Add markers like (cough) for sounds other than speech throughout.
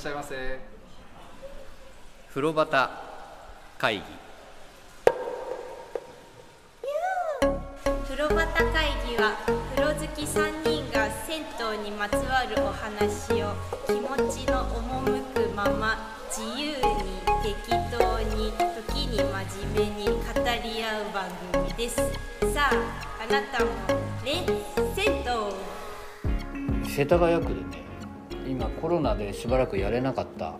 しゃいませ。風呂端会議。風呂端会議は風呂好き3人が銭湯にまつわるお話を気持ちの赴くまま自由に適当に時に真面目に語り合う番組です。さああなたもレッツ銭湯世田谷区でね今コロナでしばらくやれなかった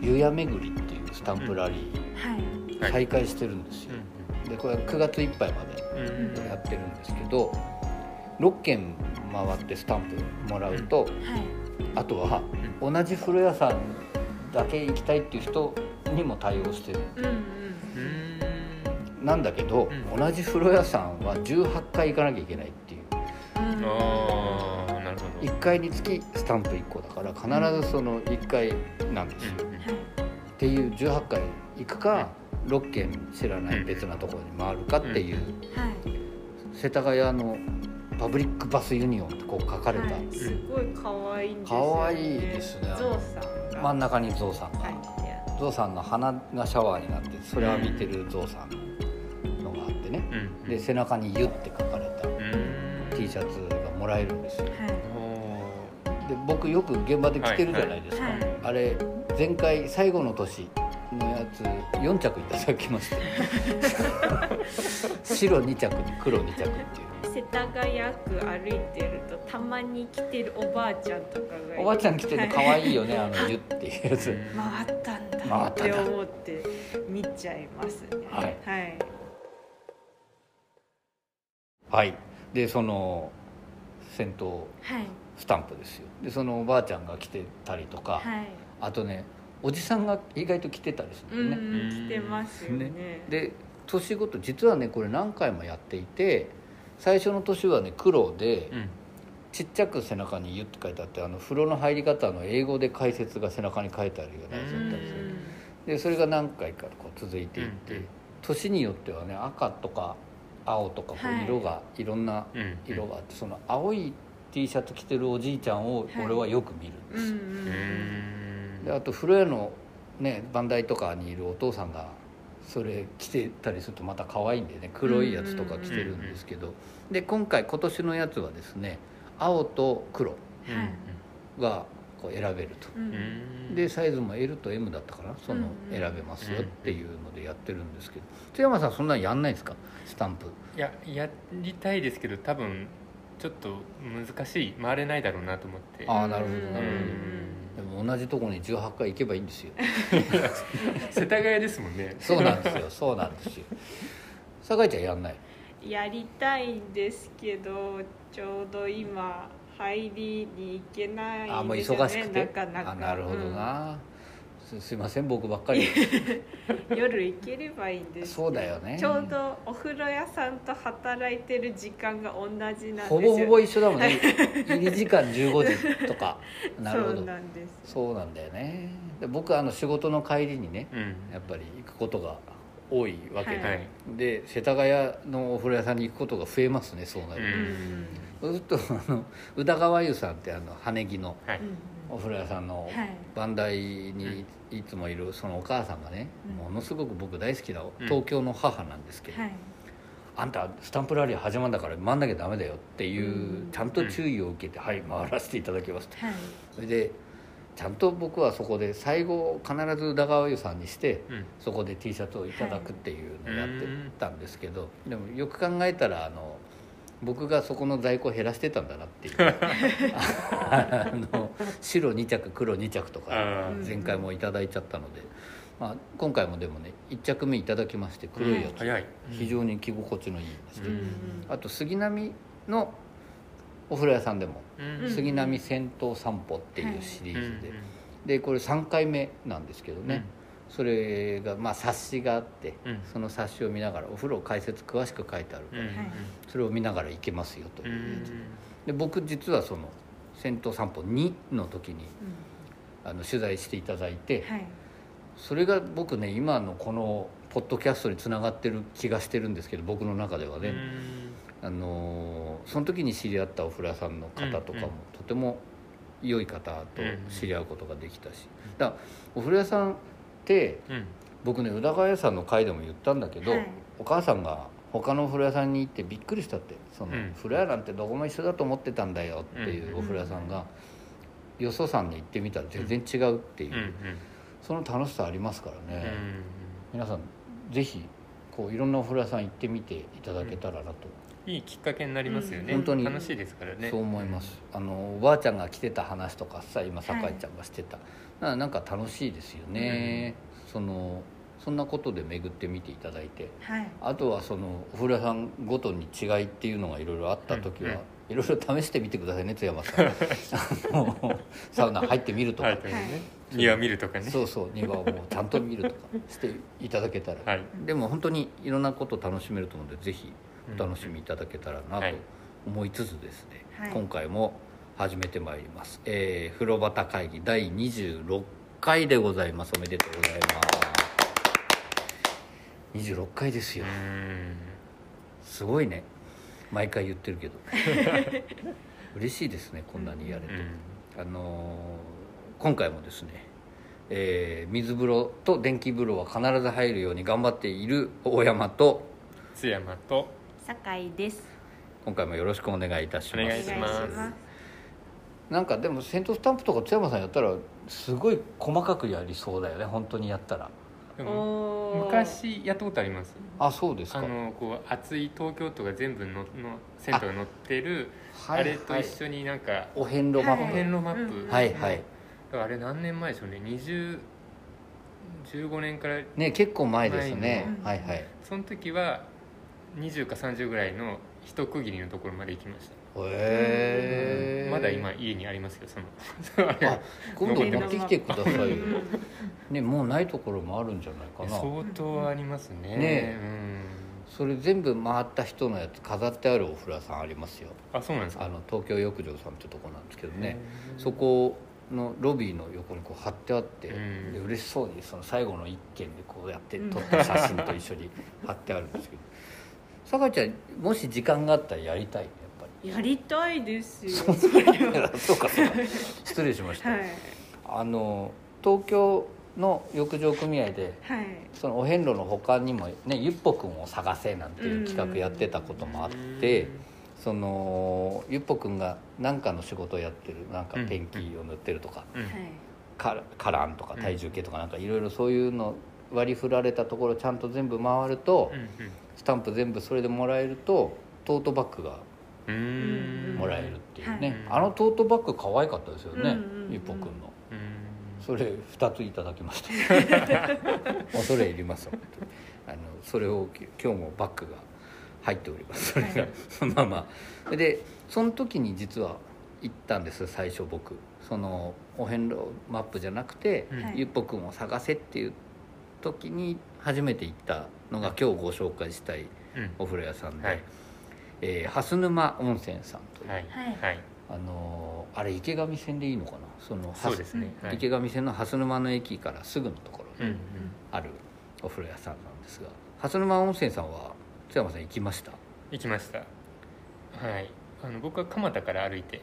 湯屋巡りっていうスタンプラリーはい。再開してるんですよ、でこれは9月いっぱいまでうんやってるんですけど6軒回ってスタンプもらうと、はい。あとは同じ風呂屋さんだけ行きたいっていう人にも対応してる。なんだけど、うん。同じ風呂屋さんは18回行かなきゃいけないっていう1回につきスタンプ1個だから必ずその1回なんですよ、っていう18回行くか6軒知らない別なところに回るかっていうはい。世田谷のパブリックバスユニオンってこう書かれた、はい、すごい可愛いんですよ、ね。可愛いですねゾウさんが。真ん中にゾウさんが、はい。ゾウさんの鼻がシャワーになってそれを浴びてるゾウさんのがあってね。うんで背中に「ユ」って書かれたうん。T シャツがもらえるんですよ。はい。僕よく現場で着てるじゃないですか、はいはい。あれ前回最後の年のやつ4着いただきまして。(laughs) 白2着に黒2着っていう。世田谷区歩いてるとたまに来てるおばあちゃんとかがおばあちゃん着てるの可愛いよねあの「ユ」っていうやつ。ー回ったんだ。っ回ったんだ。て思って見ちゃいますね。はい。はい。はい。でその戦闘。はい。スタンプですよ。でそのおばあちゃんが着てたりとか、はい。あとねおじさんが意外と着てたりすうるね、ん、来てますよね。で年ごと実はねこれ何回もやっていて最初の年はね黒で、うん。ちっちゃく背中に「ユ」って書いてあってあの風呂の入り方の英語で解説が背中に書いてあるようなやつだったりするでそれが何回かこう続いていって、うんうん。年によってはね赤とか青とかこはい。う色が、い、ろんなうん。色があってその青い T シャツ着てるおじいちゃんをはい。俺はよく見るんです。であと風呂屋のね番台とかにいるお父さんがそれ着てたりするとまた可愛いんでね黒いやつとか着てるんですけど。で今回今年のやつはですね青と黒はい。がこう選べると。でサイズも L と M だったかなそのうん選べますよっていうのでやってるんですけど。津山さんそんなのやんないですか？スタンプ。いややりたいですけど多分ちょっと難しい回れないだろうなと思って。ああなるほどなるほうん。どでも同じとこに18回行けばいいんですよ。(laughs) 世田谷ですもんね。そうなんですよ。そうなんですよ。酒井ちゃんやんない？やりたいんですけどちょうど今入りに行けないあもうんですよね。忙しくて？なかなか。あなるほどな、すすいません僕ばっかり。う (laughs) ん夜行ければいいんです。そうだよね。ちょうどお風呂屋さんと働いてる時間が同じなんですよ。ほぼほぼ一緒だもんね。(laughs) 入り時間15時とか。(laughs) なるほそうどなんです。そうなんだよね。で僕あの仕事の帰りにねうん。やっぱり行くことが多いわけで、はい。で世田谷のお風呂屋さんに行くことが増えますねそうなると、うん。そうするとあの宇田川湯さんってあの羽木のはいお風呂屋さんのはい。番台にい。つもいるそのお母さんがね、うん。ものすごく僕大好きなうん。東京の母なんですけど、はい。あんたスタンプラリー始まるんだから回んなきゃダメだよっていう、うん。ちゃんと注意を受けて、はい回らせていただきますと。はい。それでちゃんと僕はそこで最後必ず宇田川湯さんにしてうん。そこで T シャツをいただくっていうのをやってたんですけど、でもよく考えたらあの僕がそこの在庫を減らしてたんだなっていう。(laughs) あの白2着黒2着とか前回もいただいちゃったので、まあ、今回もでもね1着目いただきまして黒いやつ、早い。非常に着心地のいいですね、うん。あと杉並のお風呂屋さんでもうん。うん杉並銭湯散歩っていうシリーズで、うん。でこれ3回目なんですけどね、それがまあ冊子があって、うん。その冊子を見ながらお風呂解説詳しく書いてあるから、うん。はいそれを見ながら行けますよとういう。やつ、ん。で僕実はその銭湯散歩2の時にうあの取材していただいて、んはい。それが僕ね今のこのポッドキャストにつながってる気がしてるんですけど僕の中ではね、あのーその時に知り合ったお風呂屋さんの方とかもうん。うん。とても良い方と知り合うことができたし、だからお風呂屋さんうん。僕ね宇田川屋さんの回でも言ったんだけど、はいお母さんが他のお風呂屋さんに行ってびっくりしたってその、うん。風呂屋なんてどこも一緒だと思ってたんだよっていううんお風呂屋さんが、よそさんに行ってみたら全然違うっていう、その楽しさありますからね、うん皆さんぜひこういろんなお風呂屋さん行ってみていただけたらなと、いいきっかけになりますよね、うん本当に楽しいですからね。そう思います。あのおばあちゃんが来てた話とかさ今酒井ちゃんがしてた、ななんか楽しいですよね、そのそんなことで巡ってみていただいて。はい。あとはそのお風呂屋さんごとに違いっていうのがいろいろあった時は、うんうん。いろいろ試してみてくださいね津山さん。(laughs) あのサウナ入ってみるとか、はい、ね庭見るとかね。そうそう庭をもうちゃんと見るとかしていただけたら、はい。でも本当にいろんなこと楽しめると思うのでぜひお楽しみいただけたらなとはい。思いつつですね、はい。今回も始めてまいります、えー風呂旗会議第26回でございます。おめでとうございます。26回ですよ、うん。すごいね。毎回言ってるけど。(laughs) 嬉しいですねこんなにやれて、あのー今回もですね、えー水風呂と電気風呂は必ず入るように頑張っている大山と津山と酒井です。今回もよろしくお願いいたします。お願いしますなんかでもセントスタンプとか津山さんやったらすごい細かくやりそうだよね本当にやったら。でも昔やったことあります。あそうですか。あのこう熱い東京都が全部のの銭湯が載ってるあ,、はいれと一緒になんかお遍路マはい。ップお遍路マップ、うんはいはい。だからあれ何年前でしょうね。20 15年からね結構前ですね。はいはい。その時は20か30ぐらいの一区切りのところまで行きましたへえまだ今家にありますよその。あ今度持ってきてくださいよ。う (laughs) んねもうないところもあるんじゃないかな。相当ありますね。ね。うん。それ全部回った人のやつ飾ってあるお風呂屋さんありますよ。あそうなんですか？あの東京浴場さんってとこなんですけどね。そこのロビーの横にこう貼ってあって、うん。で嬉しそうにその最後の一件でこうやって撮った写真と一緒に貼ってあるんですけど。酒井ちゃんもし時間があったらやりたいねやりたいですよ。りそうかそうか。(laughs) 失礼しました、はい。あの東京の浴場組合ではい。そのお遍路の他にもねゆっぽくんを探せなんていう企画やってたこともあって、そのゆっぽくんが何かの仕事をやってるなんか天気を塗ってるとか、うん。はい。カカランとか体重計とかなんかいろいろそういうの割り振られたところちゃんと全部回ると、うん。スタンプ全部それでもらえるとトートバッグがもらえるっていうね、はい。あのトートバッグ可愛かったですよね、ゆっぽくんの。うん。それ2ついただきました。恐れ入ります本当にあのそれをき今日もバッグが入っております。それが、まあま。あでその時に実は行ったんです最初僕。そのお遍路マップじゃなくて、ゆっぽくんを探せっていう時に初めて行ったのが今日ご紹介したいうん。お風呂屋さんで、はいえー蓮沼温泉さんという、はい。あのーあれ池上線でいいのかな？そのそうですね。はい。池上線の蓮沼の駅からすぐのところにうんうん。あるお風呂屋さんなんですが蓮沼温泉さんは津山さん行きました？行きました。はいあの僕は蒲田から歩いて、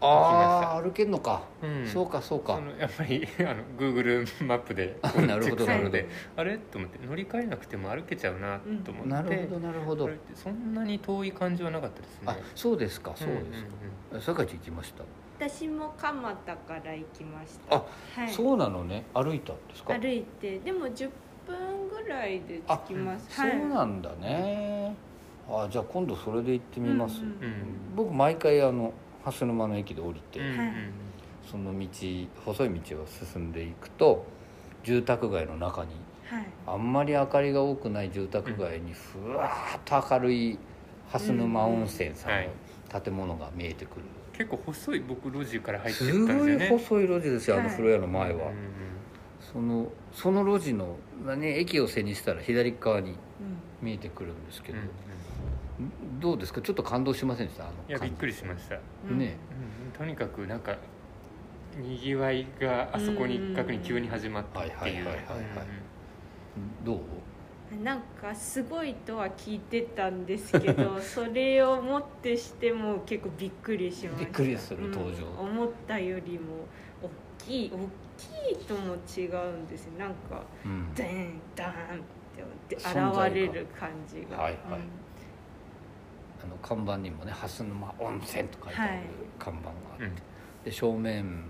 ああ歩けんのか、うん。そうかそうか。そのやっぱり (laughs) あの Google マップで (laughs) あなるほどチェックするのでなるあれ？と思って乗り換えなくても歩けちゃうなと思って、なるほどなるほど。そんなに遠い感じはなかったですね。あそうですかそうですんんか。酒井ちゃん行きました？私も蒲田から行きました。あはい。そうなのね。歩いたんですか？歩いてでも10分ぐらいで着きます。そうなんだね、あじゃあ今度それで行ってみます、うんうんうん。僕毎回あの蓮沼の駅で降りて、うんうんはいその道細い道を進んでいくと住宅街の中にはい。あんまり明かりが多くない住宅街にふわーっと明るい蓮沼温泉さんはい。の建物が見えてくる、結構細い僕路地から入ってっすたんですごいよね細い路地ですよあのはい。風呂屋の前は、うんうんそのその路地の、ね、駅を背にしたら左側にうん。見えてくるんですけど。うん、うんどうですか？ちょっと感動しませんでした？あのいやびっくりりしました、うんね。うん。とにかくなんかにぎわいがあそこに一角に急に始まったっていう。はいはいはいはいはい。どう？なんかすごいとは聞いてたんですけど (laughs) それをもってしても結構びっくりしました。びっくりする登場。うん思ったよりも大きい大きいとも違うんですよ。なんかうん。ダンダンって現れる感じが。はいはいあの看板にもね「蓮沼温泉」と書いてあるはい。看板があって、うんで正面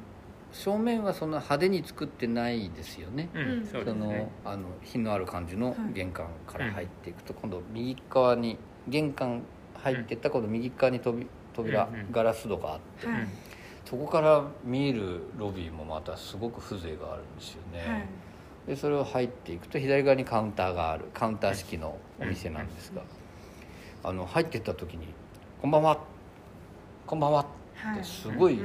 正面はそんな派手に作ってないですよね、うんうん。そのあの品のある感じのはい玄関から入っていくと、今度右側に玄関入っていった今度右側に扉扉、ガラス戸があって、はい。そこから見えるロビーもまたすごく風情があるんですよね、はい。でそれを入っていくと左側にカウンターがあるカウンター式のお店なんですが、あの入っていった時に「こんばんは。こんばんは」はい。すごい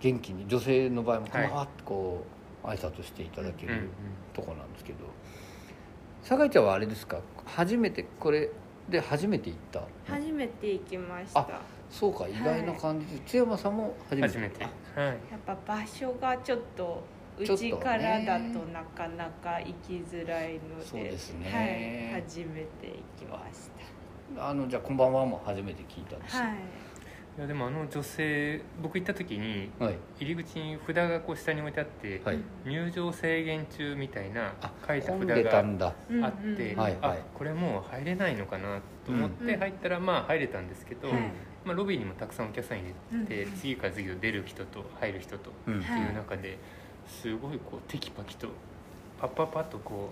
元気に女性の場合も「こんはいばんは」ってこう挨拶していただけるとこなんですけど酒井ちゃんはあれですか？初めてこれで初めて行った？初めて行きました。あそうか意外な感じで、津山さんも初めて。初めて。あはい。やっぱ場所がちょっとうちからだとなかなか行きづらいのでそうですね。はい、初めて行きましあのじゃあ「こんばんは」も初めて聞いたんですよ。たはい。いやでもあの女性僕行った時にはい。入り口に札がこう下に置いてあって、はい。入場制限中みたいなあ書いた混んで札がたんだ。あって、うんうんはいあこれもう入れないのかなと思ってうん入ったらまあ入れたんですけど、はい。まあ、ロビーにもたくさんお客さん入れて、うん次から次を出る人と入る人とうんっていう中ですごいこうテキパキとパッパッパッとこ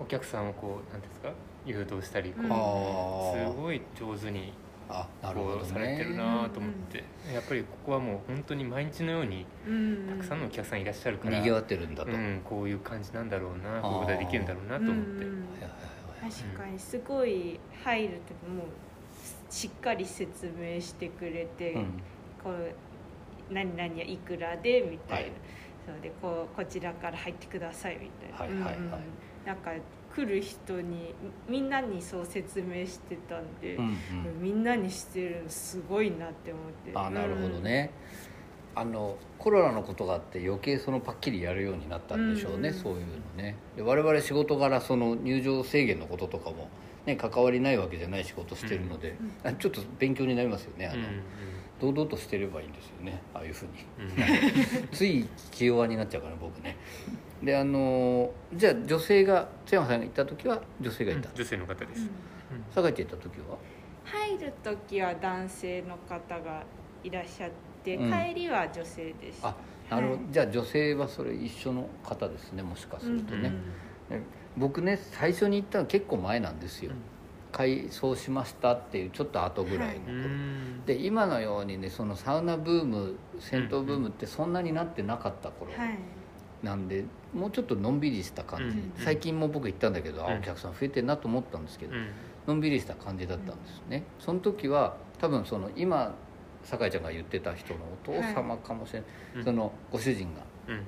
うお客さんをこうなんていうんですか誘導したりこう、うんあすごい上手にああなるほどこうされてるねなと思って、やっぱりここはもう本当に毎日のようにうん。たくさんのお客さんいらっしゃるから、にぎわってるんだと、うん、こういう感じなんだろうなこういうことができるんだろうなと思って、うん確かにすごい入るともうしっかり説明してくれて、うん。こう何々はいくらでみたいな、はい。そうでこうこちらから入ってくださいみたいな、はいはいはい。なんか来る人にみんなにそう説明してたんで、うんうん。みんなにしてるのすごいなって思って。あなるほど、ね、あのコロナのことがあって余計そのパッキリやるようになったんでしょうね、うん。うんそういうのね。で我々仕事柄その入場制限のこととかも、ね、関わりないわけじゃない仕事してるので、あちょっと勉強になりますよねあの、うんうん堂々としてればいいんですよねああいうふうに。うん。(laughs) つい気弱になっちゃうから僕ねであのじゃあ女性が津山さんが行った時は女性がいた、女性の方です、うん。酒井ちゃん行った時は？入る時は男性の方がいらっしゃって、うん。帰りは女性でした。あなるほど、はい。じゃあ女性はそれ一緒の方ですねもしかするとね、うん。ね僕ね最初に行ったの結構前なんですよ、うん。改装しましたっていうちょっと後ぐらいの頃、うん。で今のようにねそのサウナブーム銭湯ブームってそんなになってなかった頃。はいなんで、もうちょっとのんびりした感じ、うん最近も僕行ったんだけど、あうん。お客さん増えてるなと思ったんですけど、うん。のんびりした感じだったんですね。その時は多分その今酒井ちゃんが言ってた人のお父様かもしれない、うん。そのご主人が。うん。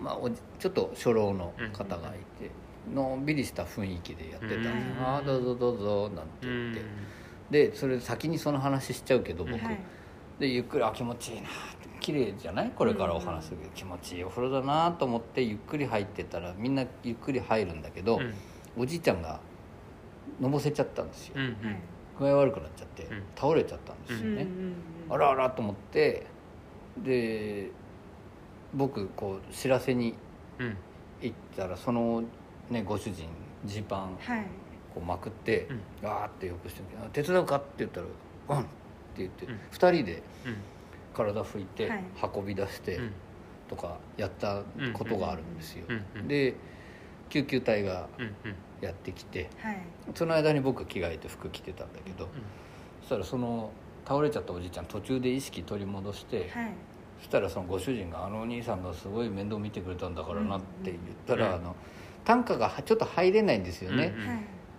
まあ、ちょっと初老の方がいて、のんびりした雰囲気でやってたんですよ。うん。ああどうぞどうぞ」なんてう言って、ん。でそれ先にその話しちゃうけど僕、はい。でゆっくり「あ気持ちいいな」綺麗じゃない？これからお話するけど、気持ちいいお風呂だなと思ってゆっくり入ってたらみんなゆっくり入るんだけど、うん。おじいちゃんがのぼせちゃったんですよ、具合悪くなっちゃって、うん。倒れちゃったんですよね、あらあらと思ってで僕こう知らせにうん。行ったらその、ね、ご主人ジーパンはい。こうまくってうん。わーってよくして「手伝うか?」って言ったら「うん」って言って、うん。2人でうん体拭いてはい。運び出してうん。とかやったことがあるんですよ、で救急隊がやってきてはい。その間に僕着替えて服着てたんだけどそしたらその倒れちゃったおじいちゃん途中で意識取り戻して、はい。そしたらそのご主人が「あのお兄さんがすごい面倒見てくれたんだからな」って言ったら、うんあの担架がちょっと入れないんですよね、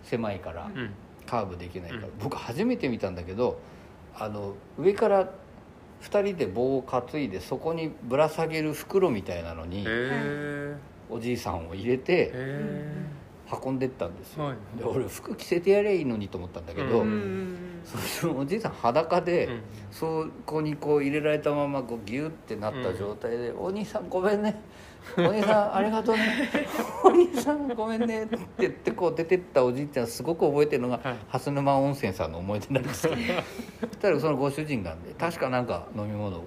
狭いから、うん。カーブできないから、うん僕初めて見たんだけどあの上から2人で棒を担いでそこにぶら下げる袋みたいなのにおじいさんを入れてへ運んでったんですよ、はい。で俺服着せてやればいいのにと思ったんだけど、そのおじいさん裸で、うん。そこにこう入れられたままこうギュッてなった状態で「お兄さんごめんねお兄さんありがとうね。(laughs) お兄さんごめんね」って言ってこう出てったおじいちゃんすごく覚えてるのが、はい。蓮沼温泉さんの思い出なんですけど (laughs) たらそのご主人がね確かなんか飲み物を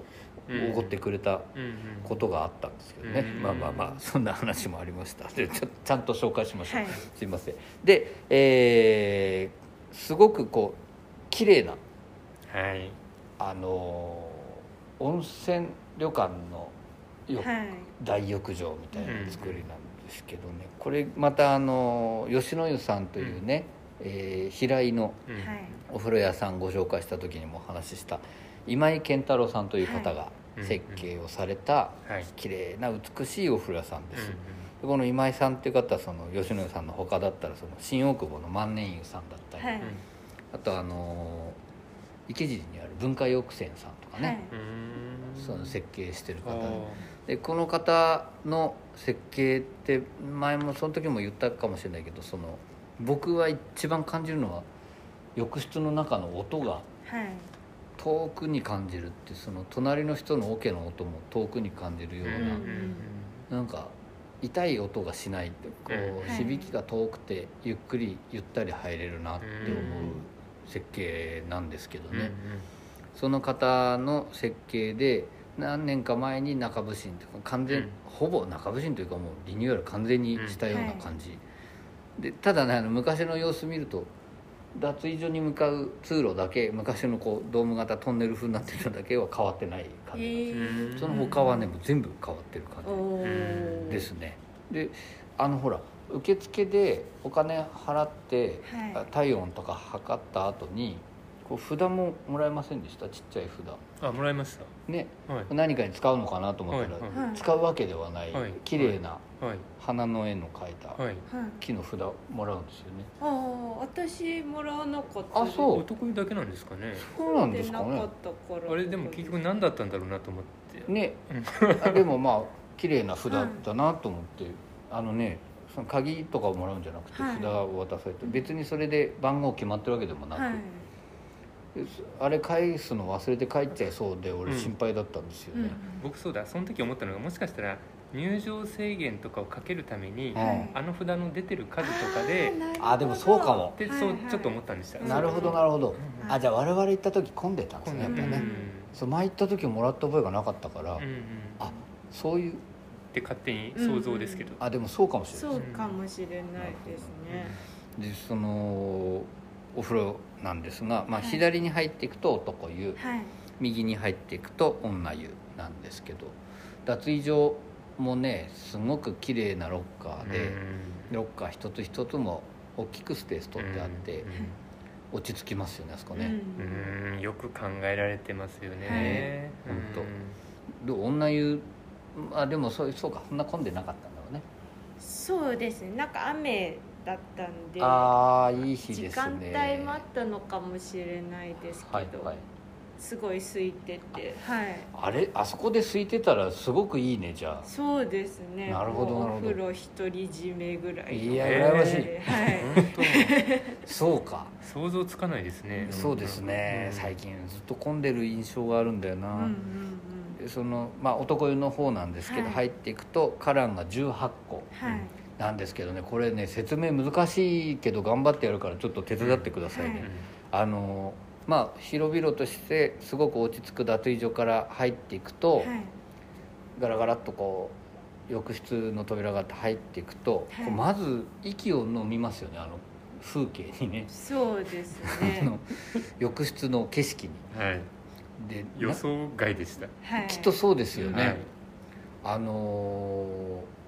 おごってくれたうんうん。ことがあったんですけどね、うんまあまあまあそんな話もありました。でちょちゃんと紹介しましょう、はい。すいません。で、えーすごくこう綺麗なはい。あのー温泉旅館のよ、はい大浴場みたいな作りなんですけどね、これまたあのー吉野湯さんというね、えー平井のうん。はい。お風呂屋さんご紹介した時にもお話しした今井健太郎さんという方がい。設計をされたはい。綺麗な美しいお風呂屋さんです、うんでこの今井さんっていう方はその吉野湯さんの他だったらその新大久保の万年湯さんだったり、はい。あとあのー池尻にある文化浴泉さんとかね、うん。うんその設計してるあ方で。ーでこの方の設計って前もその時も言ったかもしれないけどその僕は一番感じるのは浴室の中の音がはい。遠くに感じるってその隣の人のオケの音も遠くに感じるような、なんか痛い音がしないってこう響きが遠くてゆっくりゆったり入れるなって思う設計なんですけどうんね、その方の設計で何年か前に中部新というか完全、うん。ほぼ中部新というかもうリニューアル完全にしたような感じ、でただねあの昔の様子見ると脱衣所に向かう通路だけ昔のこうドーム型トンネル風になってるのだけは変わってない感じ、えうんその他はねもう全部変わってる感じですね。であのほら受付でお金払って、はい。体温とか測った後にこう札ももらえませんでした？ちっちゃい札。あもらいましね。たはい。何かに使うのかなと思ったら、はいはい。使うわけではない、はい。綺麗なはい。花の絵の描いたはい。はい木の札もらうんですよね。ああ私もらわなかったあそう。男湯だけなんですかね。そうなんですかね。なかったから。あれでも結局何だったんだろうなと思って。ね。(laughs) あでもまあ綺麗な札だなと思って、あのねその鍵とかをもらうんじゃなくてはい。札を渡されて、別にそれで番号決まってるわけでもなく、はいあれ返すの忘れて帰っちゃいそうで俺うん心配だったんですようん。ね、僕そうだ。その時思ったのがもしかしたら入場制限とかをかけるために、うんあの札の出てる数とかであでもそうかも。で、そうちょっと思ったんでした、うんなるほどなるほど、うん。あじゃあ我々行った時混んでたんですねやっぱね、うん。そう前行った時もらった覚えがなかったから、うんうん。あそういう。って勝手に想像ですけど、あでもそうかもしれないそうかもしれないですね。でそのお風呂なんですが、まあ、はい左に入っていくと男湯、はい。右に入っていくと女湯なんですけど脱衣所もねすごく綺麗なロッカーで、ロッカー一つ一つも大きくスペース取ってあって、落ち着きますよねあそこね、うん。うん。よく考えられてますよね、はい。うんほんで女湯あでもそうそうかそんな混んでなかったんだろうね。そうですね。なんか雨だったんでああいい日時です間帯ねもあったのかもしれないですけど、はいはい。すごい空いててはい。あれ？あそこで空いてたらすごくいいねじゃあ。そうですね。なるほどもうなるほど。お風呂独り占めぐらいの。いや羨ましい。はい。本 (laughs) そうか、当想像つかないですね。そうですね、うん。最近ずっと混んでる印象があるんだよな、うんうんでそのまあ男湯の方なんですけど、はい。入っていくと花壇が18個。うんはいなんですけどねこれね説明難しいけど頑張ってやるからちょっと手伝ってくださいね、はい。あのまあ広々としてすごく落ち着く脱衣所から入っていくと、はい。ガラガラっとこう浴室の扉があって入っていくと、はい。まず息を飲みますよねあの風景にね。そうですあねの浴室の景色に。はい。で予想外でした。はい。きっとそうですよね、はいあの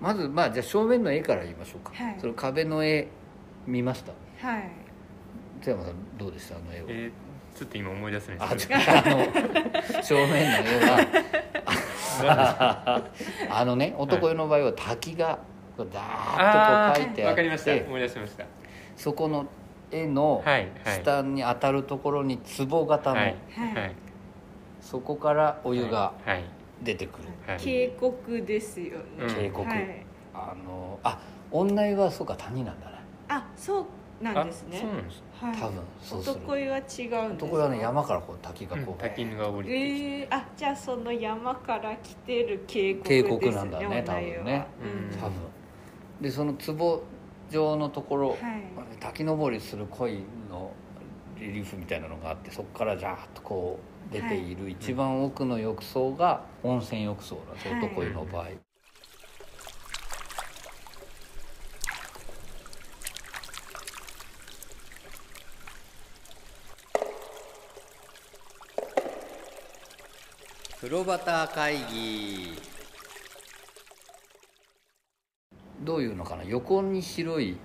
ーまずまあじゃあ正面の絵から言いましょうか、はい。その壁の絵見ました？はい。津山さんどうでした？あの絵を、えーちょっと今思い出せないあです。ちょあの正面の絵は。(laughs) あのね男湯の場合は滝がこうダーッあとこう描いてあっわかりました。て思い出しました。そこの絵のはいはい。下に当たるところに壺型の、はいはい。はい。そこからお湯がはい出てくる、はい。渓谷ですよね。うん。渓谷はい。あのあ女湯はそうか谷なんだねあそうなんですね。あそうなんです。はい。多分そうする。男湯は違うんですか男はね山からこう滝がうんこう、滝が降り。てきて、えー、あじゃあその山から来てる渓谷です渓谷なんだね多分ね。うん。多分。でその壺状のところ、はい。滝登りする鯉のリリーフみたいなのがあってそこからジャーッとこう出ている一番奥の浴槽が温泉浴槽なんです、はい男湯の場合。風呂端会議。どういうのかな？横に広い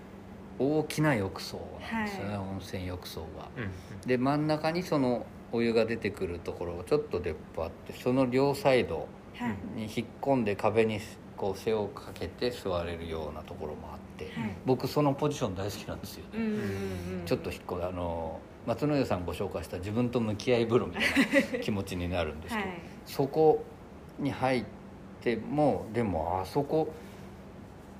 大きな浴槽なんですよね、はい。温泉浴槽が。うんで真ん中にそのお湯が出てくるところがちょっと出っ張あってその両サイドはい。に引っ込んで壁にこう背をかけて座れるようなところもあって、はい。僕そのポジション大好きなんですよ、うんうんうん。ちょっと引っ込んであの松野湯さんご紹介した自分と向き合い風呂みたいな気持ちになるんですけど、はい。そこに入ってもでもあそこ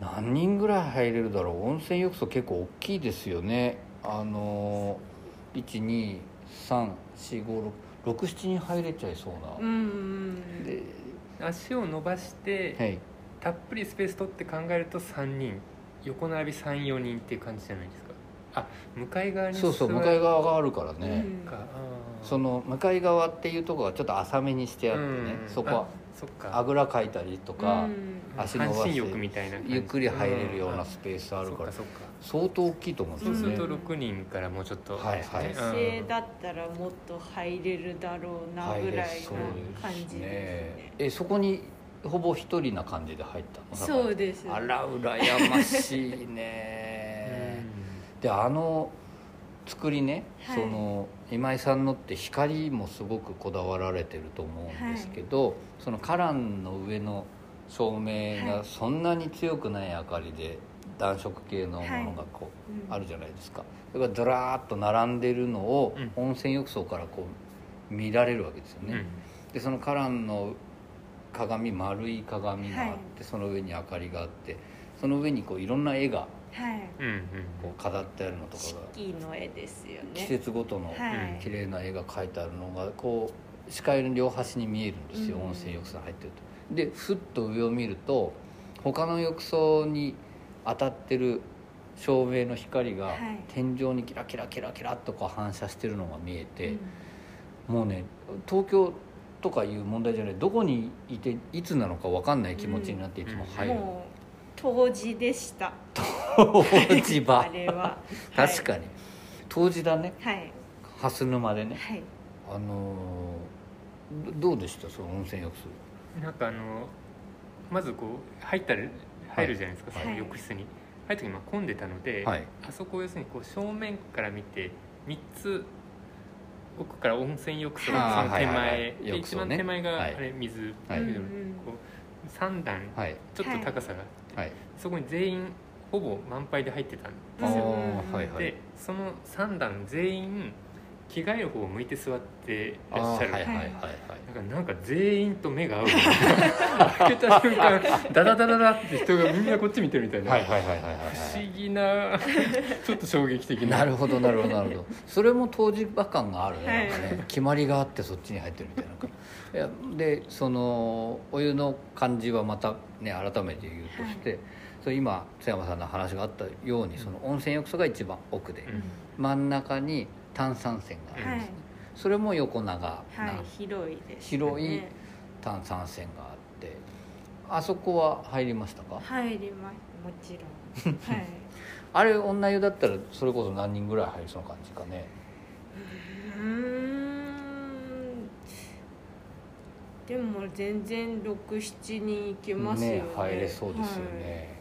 何人ぐらい入れるだろう？温泉浴槽結構大きいですよね。あの1234567人入れちゃいそうな、うんうんで足を伸ばして、はい。たっぷりスペース取って考えると3人。横並び34人っていう感じじゃないですか。あ向かい側にそうそう向かい側があるからね、うん。かあーその向かい側っていうところがちょっと浅めにしてあってね、うん。そこはあそっか。あぐらかいたりとか、うん。足伸ばして半身浴みたいな感じ。ゆっくり入れるようなスペースあるから相当大きいと思うんですよね、そっかそうすると6人からもうちょっとはい。はい女性だったらもっと入れるだろうなぐらいそうな感じですね。えそこにほぼ一人な感じで入ったの？そうです。あら羨ましいうん。ねであの作りね、はい。その今井さんのって光もすごくこだわられてると思うんですけど、その花壇の上の照明がはい。そんなに強くない明かりで暖色系のものがこう、うんあるじゃないですか。それがずらーっと並んでるのをうん。温泉浴槽からこう見られるわけですよね、うん。でその花壇の鏡丸い鏡があって、はい。その上に明かりがあってその上にこういろんな絵がはい。うんうんこう飾ってあるのとか四が季の絵ですよね。季節ごとのはい。綺麗な絵が描いてあるのがこう視界の両端に見えるんですよ、うん。温泉浴槽入ってると。でふっと上を見ると他の浴槽に当たってる照明の光がはい。天井にキラキラキラキラっとこう反射してるのが見えて、うん。もうね東京とかいう問題じゃないどこにいていつなのか分かんない気持ちになっていつも入る、もう当時でした。当 (laughs) 時場。あれは。(laughs) 確かに。当時だね。はい。蓮沼でね。はい。あのーどどうでした？その温泉浴槽なんかあのまずこう入ったら入るじゃないですか、はい。その浴室に。入る時まあ混んでたので、はい。あそこを要するにこう正面から見て3つ奥から温泉浴槽あーその手前、はい一番手前がはい。あれ水、はい。こう3段はい。ちょっと高さがあって、はい。そこに全員ほぼ満杯で入ってたんあですよ、ーはいはい。でその3段全員着替える方を向いて座ってらっしゃる、はいはいはいはい。だからなんか全員と目が合う。開けた瞬間ダダダダダって人がみんなこっち見てるみたいな、はいはいはいはいはい不思議なちょっと衝撃的な。なるほどなるほどなるほど。それも当時場感があるね,、はい。なんかね決まりがあってそっちに入ってるみたいな。いやでそのお湯の感じはまたね改めて言うとして、それ今津山さんの話があったようにその温泉浴槽が一番奥で、うん。真ん中に炭酸泉があるんですね、それも横長な、はい広いです、広い炭酸泉があってあそこは入りましたか？入ります。もちろん。(laughs) はい。あれ女湯だったらそれこそ何人ぐらい入りそうな感じかね？うーん。でも全然67人いけますよね。入れそうですよね、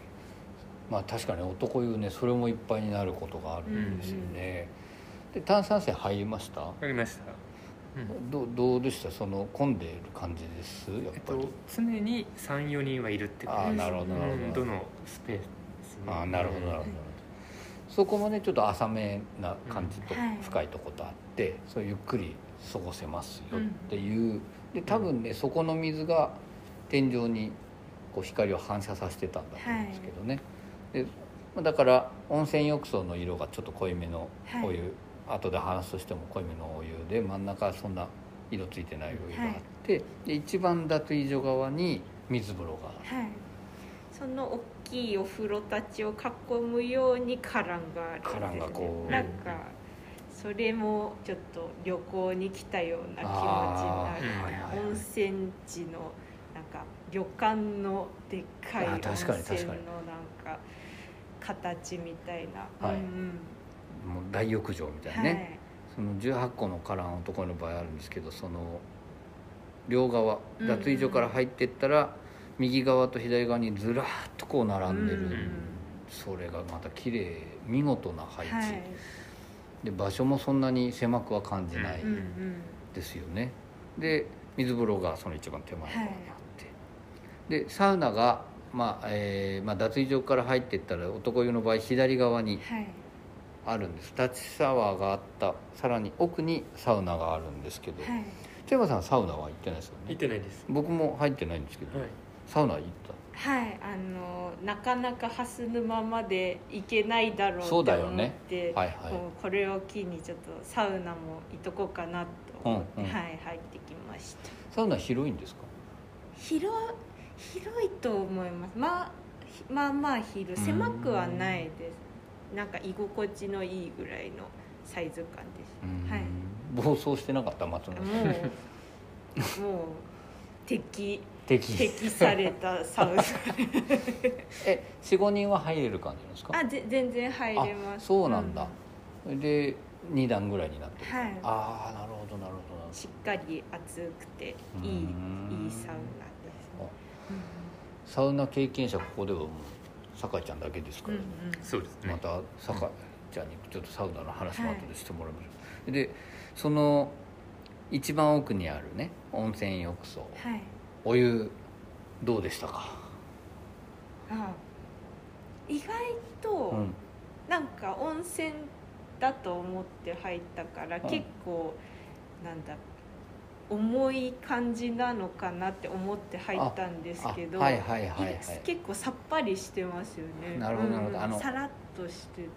まあ確かに男湯ねそれもいっぱいになることがあるんですよね、で炭酸泉入りました？わかりました、うん。どうどうでした？その混んでいる感じです？やっえっぱり、と、常に34人はいるってことです。ああなるほどなるほど、うんどのスペースですね。ああなるほどなるほど、そこもねちょっと浅めな感じとうん。はい。深いとことあって、そうゆっくり過ごせますよっていう、で多分ねそこの水が天井にこう光を反射させてたんだと思うんですけどね、でまあだから温泉浴槽の色がちょっと濃いめのはい。お湯、後で話すとしても濃いめのお湯で真ん中はそんな色ついてないお湯があって、で一番脱衣所側に水風呂がある。はい。その大きいお風呂たちを囲むように花壇があるんです、ね、花壇がこうなんかそれもちょっと旅行に来たような気持ちになる。はいはいはい。温泉地のなんか旅館のでっかい温あ確かに泉の確かに。なんか形みたいな、はい。うんうん。もう大浴場みたいなね、その18個の花壇男の場合あるんですけどその両側うん脱衣所から入ってったら、右側と左側にずらーっとこう並んでる、うんそれがまた綺麗見事な配置、はい。で場所もそんなに狭くは感じないうんうんですよね、で水風呂がその一番手前側にあって、でサウナが、まあえーまあ、脱衣所から入っていったら男湯の場合左側にはい。あるんです。立ちシャワーがあったさらに奥にサウナがあるんですけど、はい。さんサウナは行ってないですよ行っねてないです。僕も入ってないんですけど、はい。サウナ行った？はいあのなかなかハス沼まで行けないだろうってそう思っだよね。て、はいはい。こうこれを機にちょっとサウナも行っとこうかなと思って、うんうん。はい入ってきました。サウナ広いんですか？広広いと思います。まあひまあまあ広い。狭くはないです。なんか居心地のいいぐらいのサイズ感です。はい。暴走してなかった松野さん。もうもう適敵。適されたサウナ。(laughs) え45人は入れる感じですか？あぜ全然入れます。あそうなんだ、で2段ぐらいになってる、はい。ああなるほどなるほどしっかり暑くていいうん。いいサウナサウナ経験者ここではもう酒井ちゃんだけですから、うんうん。そうですね。また酒井ちゃんにちょっとサウナの話も後でしてもらいましょう、でその一番奥にあるね温泉浴槽。はい。お湯どうでしたか、あ意外と、うん、なんか温泉だと思って入ったから、ん。結構なんだ重い感じなのかなって思って入ったんですけど、あはいはいはいはい。い結構さっぱりしてますよね。なるほどなるほど。うんあのさらっとしてて。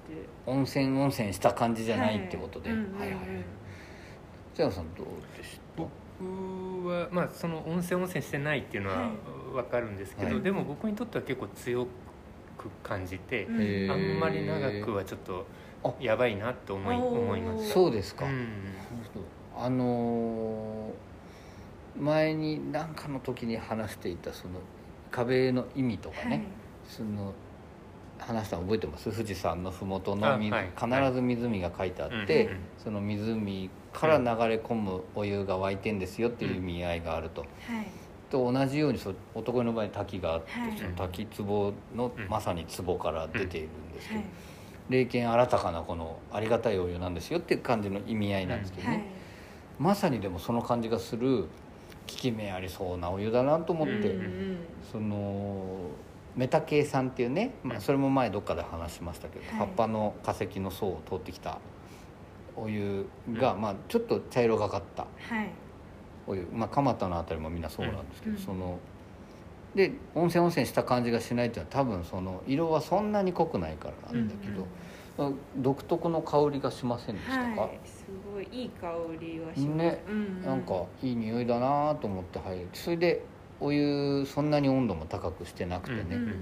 温泉温泉した感じじゃないってことで、ははいいはいはい。瀬山さんどうでした？僕はまあその温泉温泉してないっていうのははい。分かるんですけど、はい。でも僕にとっては結構強く感じて、あんまり長くはちょっとあやばいなって思い思います。そうですか、うん。あのー前に何かの時に話していたその壁の意味とかね、その話したの覚えてます？富士山の麓の水、あはい。必ず湖が書いてあって、うんうんその湖から流れ込むお湯が湧いてんですよっていう意味合いがあると、はい。はいと同じようにそう男の場合滝があって、はい。その滝壺のうん。まさに壺から出ているんですけど、はい。霊験新たかなこのありがたいお湯なんですよっていう感じの意味合いなんですけどね、はい。まさにでもその感じがする効き目ありそうなお湯だなと思って、うんうんそのメタケイ酸っていうね、まあ、それも前どっかで話しましたけど、はい。葉っぱの化石の層を通ってきたお湯が、まあ、ちょっと茶色がかったはい。お湯、まあ、蒲田のあたりもみんなそうなんですけど、うんそので温泉温泉した感じがしないっていうのは多分その色はそんなに濃くないからなんだけど、独特の香りがしませんでしたか、はい、すごいいい香りがします、ね。うんうん。なんかいい匂いだなと思って入る。それでお湯そんなに温度も高くしてなくてね、うんうん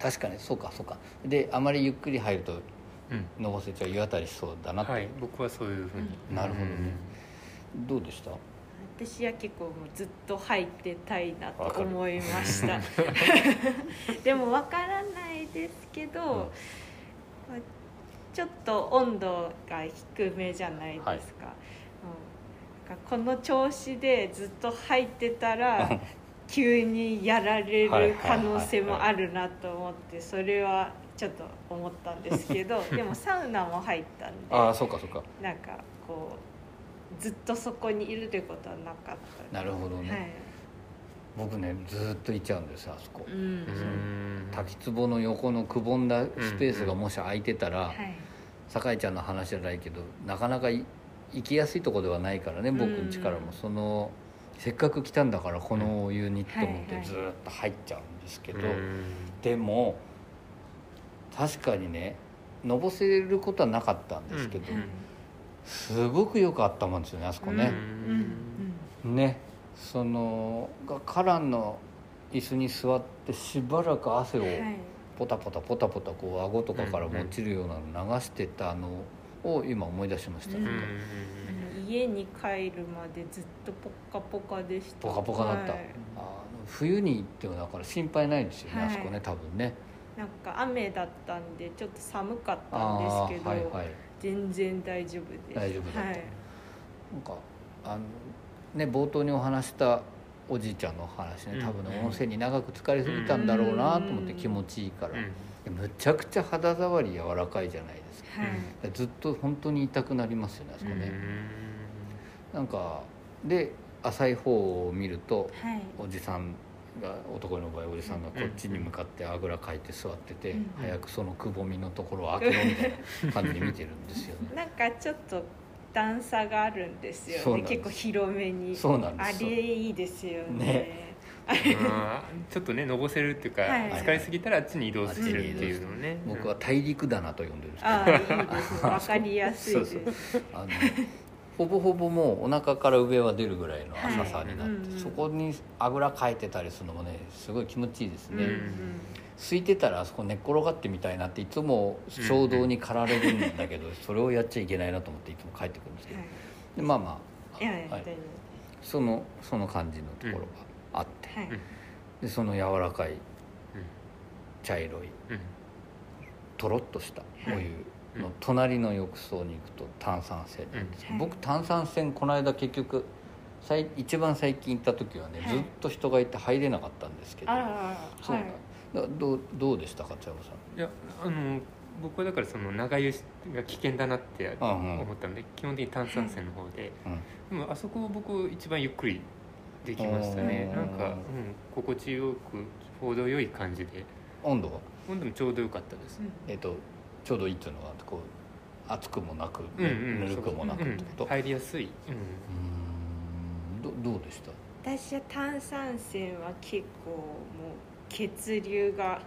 確かにそうかそうか。であまりゆっくり入るとうん。のぼせちゃう湯あたりしそうだなって、はい僕はそういうふうに、なるほどね。どうでした？私は結構もうずっと入ってたいなと思いました。(laughs) でもわからないですけど、うん。まあちょっと温度が低めじゃないですか,、はい。うん、この調子でずっと入ってたら (laughs) 急にやられる可能性もあるなと思ってそれはちょっと思ったんですけど (laughs) でもサウナも入ったんでああそうかそうか。なんかこうずっとそこにいるってことはなかった。なるほどね、はい僕ねずっといちゃうんですあそこ、うん。うん。滝壺の横のくぼんだスペースがもし空いてたら、はい。酒井ちゃんの話じゃないけどなかなかい行きやすいとこではないからね僕ん家からも、うんそのせっかく来たんだからこのお湯にと思ってずっと入っちゃうんですけど、うん。でも確かにねのぼせることはなかったんですけど、うん。すごくよくあったもんですよねあそこうね、ん。ねそのがカランの椅子に座ってしばらく汗をはい。ポタポタポタポタこう顎とかからも落ちるようなの流してたのを今思い出しました、うん。うんあの家に帰るまでずっとポッカポカでした。ポカポカだった、はい。あの冬に行ってもだから心配ないですよね、はい。あそこね多分ね。なんか雨だったんでちょっと寒かったあんですけど、あはいはい。全然大丈夫です大丈夫だった。はい、なんかあのね冒頭にお話したおじいちゃんの話ね多分ねうん温泉に長く浸かりすぎたんだろうなと思ってうん。気持ちいいから、むちゃくちゃ肌触り柔らかいじゃないですか。はい。ずっと本当に痛くなりますよねあそこね、なんかで浅い方を見るとはい。おじさんが男の場合おじさんがこっちに向かってあぐらかいて座ってて、うん。早くそのくぼみのところを開けろみたいな感じで見てるんですよね。(laughs) なんかちょっと段差があるんですよね。結構広めに。そうなんです。よあれいいですよね。ね。ちょっとねのぼせるっていうか、はい。使いすぎたらあっちに移動するっていうのをね。僕は大陸棚と呼んでるんですけど。ああいいですね。(laughs) わかりやすいですほぼほぼもうお腹から上は出るぐらいの浅さになって、はいうんうん。そこにあぐらかいてたりするのもねすごい気持ちいいですね、うんうん空いてたらあそこ寝っ転がってみたいなっていつも衝動に駆られるんだけど、それをやっちゃいけないなと思っていつも帰ってくるんですけど、はい。でまあまあいやい。やはいそのその感じのところがあって、夫はい。でその柔らかいうん。茶色いうん。とろっとしたお湯の隣の浴槽に行くと炭酸泉なんです。よ、うん。僕炭酸泉この間結局最一番最近行った時はね、はい。ずっと人がいて入れなかったんですけど。そうはい。どうどうでしたか茶山さん？いやあの僕はだからその長湯が危険だなってうんうん。思ったので、基本的に炭酸泉の方で、うん。でもあそこ僕一番ゆっくりできましたね。うん。なんか、うん、心地よく程よい感じで。温度は？温度もちょうどよかったです、えっとちょうどいいっていうのはこう熱くもなく、うんうんぬるくもなくってこと、うん入りやすい、うん。どどうでした？私は炭酸泉は結構もう血流が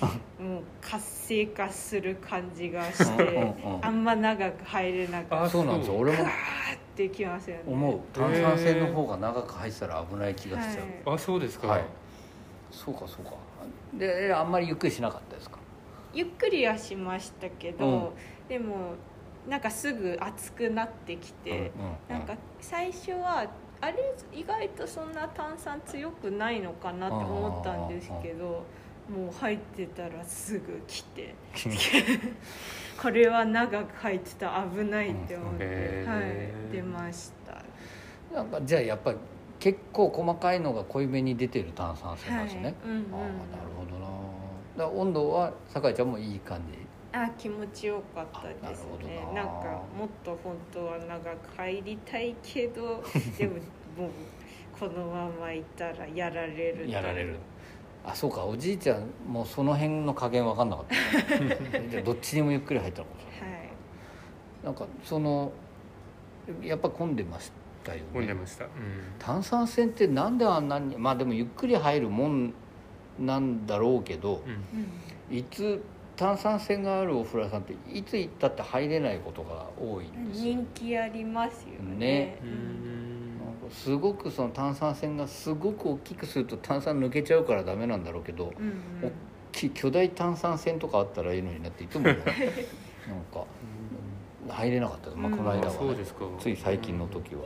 (laughs) もう活性化する感じがしてあんま長く入れなくあてそうなんですよ。俺もってきますよね。思う。炭酸泉の方が長く入ってたら危ない気がしちゃう、はいあそうですか、はい。そうかそうか。であんまりゆっくりしなかったですか？ゆっくりはしましたけど、でもなんかすぐ熱くなってきて、うんなんか最初はあれ意外とそんな炭酸強くないのかなって思ったんですけどもう入ってたらすぐ来て。(laughs) これは長く入ってたら危ないって思って、うん。はい、出ました。なんかじゃあやっぱり結構細かいのが濃いめに出てる炭酸泉なんですね、はい。うんうんああなるほどなだ温度は酒井ちゃんもいい感じ。あ気持ちよかったですね。なんな。かもっと本当は長く入りたいけど (laughs) でももうこのままいったらやられるやられる。あそうかおじいちゃんもうその辺の加減分かんなかった。(laughs) じゃあどっちにもゆっくり入ったのかもしれない。はい。なんかそのやっぱ混んでましたよね。混んでました、うん。炭酸泉ってなんであんなにまあでもゆっくり入るもんなんだろうけど、うん。いつ炭酸泉があるお風呂屋さんっていつ行ったって入れないことが多いんですよ。人気ありますよね。ね。ううんすごくその炭酸泉がすごく大きくすると炭酸抜けちゃうからダメなんだろうけど、うん大きい巨大炭酸泉とかあったらいいのになっていつも (laughs) なんか入れなかったです、まあ、この間あは、ね。そうですか。つい最近の時は。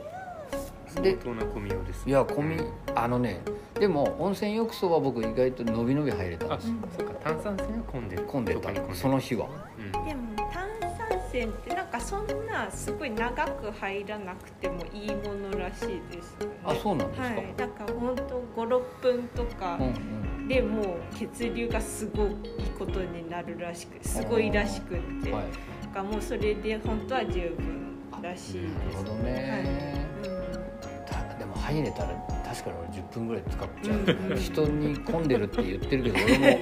相当な混みようです。いや込みあのねでも温泉浴槽は僕意外と伸び伸び入れたんあですよ。そうか炭酸泉は混んでる。混んでた。特に混んでる。その日は。うん。でも炭酸泉ってなんかそんなすごい長く入らなくてもいいものらしいですよね。あそうなんですか、はい。なんか本当56分とかうんうん。でもう血流がすごいことになるらしくすごいらしくって、はい。なんかもうそれで本当は十分らしいです。なるほどね、はい。たでも入れたら確かに俺10分ぐらい使っちゃう、うん。うん人に混んでるって言ってるけど俺も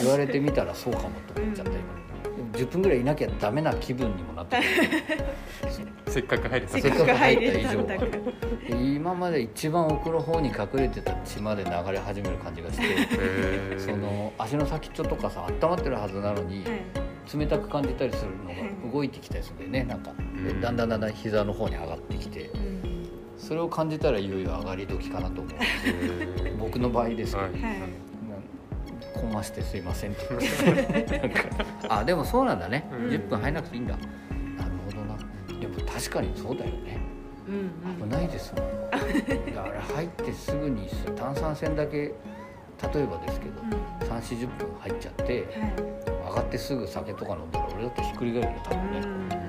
言われてみたらそうかもとうん思っちゃった今。でも10分ぐらいいなきゃダメな気分にもなってせっかく入れたせっかく入れた。んだから今まで一番奥の方に隠れてた血まで流れ始める感じがしてその足の先っちょとかさ温まってるはずなのにはい。冷たく感じたりするのはい。が動いてきたりするんだよねなんか。だんだんだんだん膝の方に上がってきて。うんそれを感じたらいよいよ上がり時かなと思う。僕の場合ですけど、はい。はい。こましてすいませんって (laughs) あでもそうなんだね、うん。10分入らなくていいんだ。なるほどな。でも確かにそうだよね。うん危ないですもん。だから入ってすぐに炭酸泉だけ例えばですけどうん。3 4 0分入っちゃってはい。上がってすぐ酒とか飲んだら俺だってひっくり返るよ多分ね。うん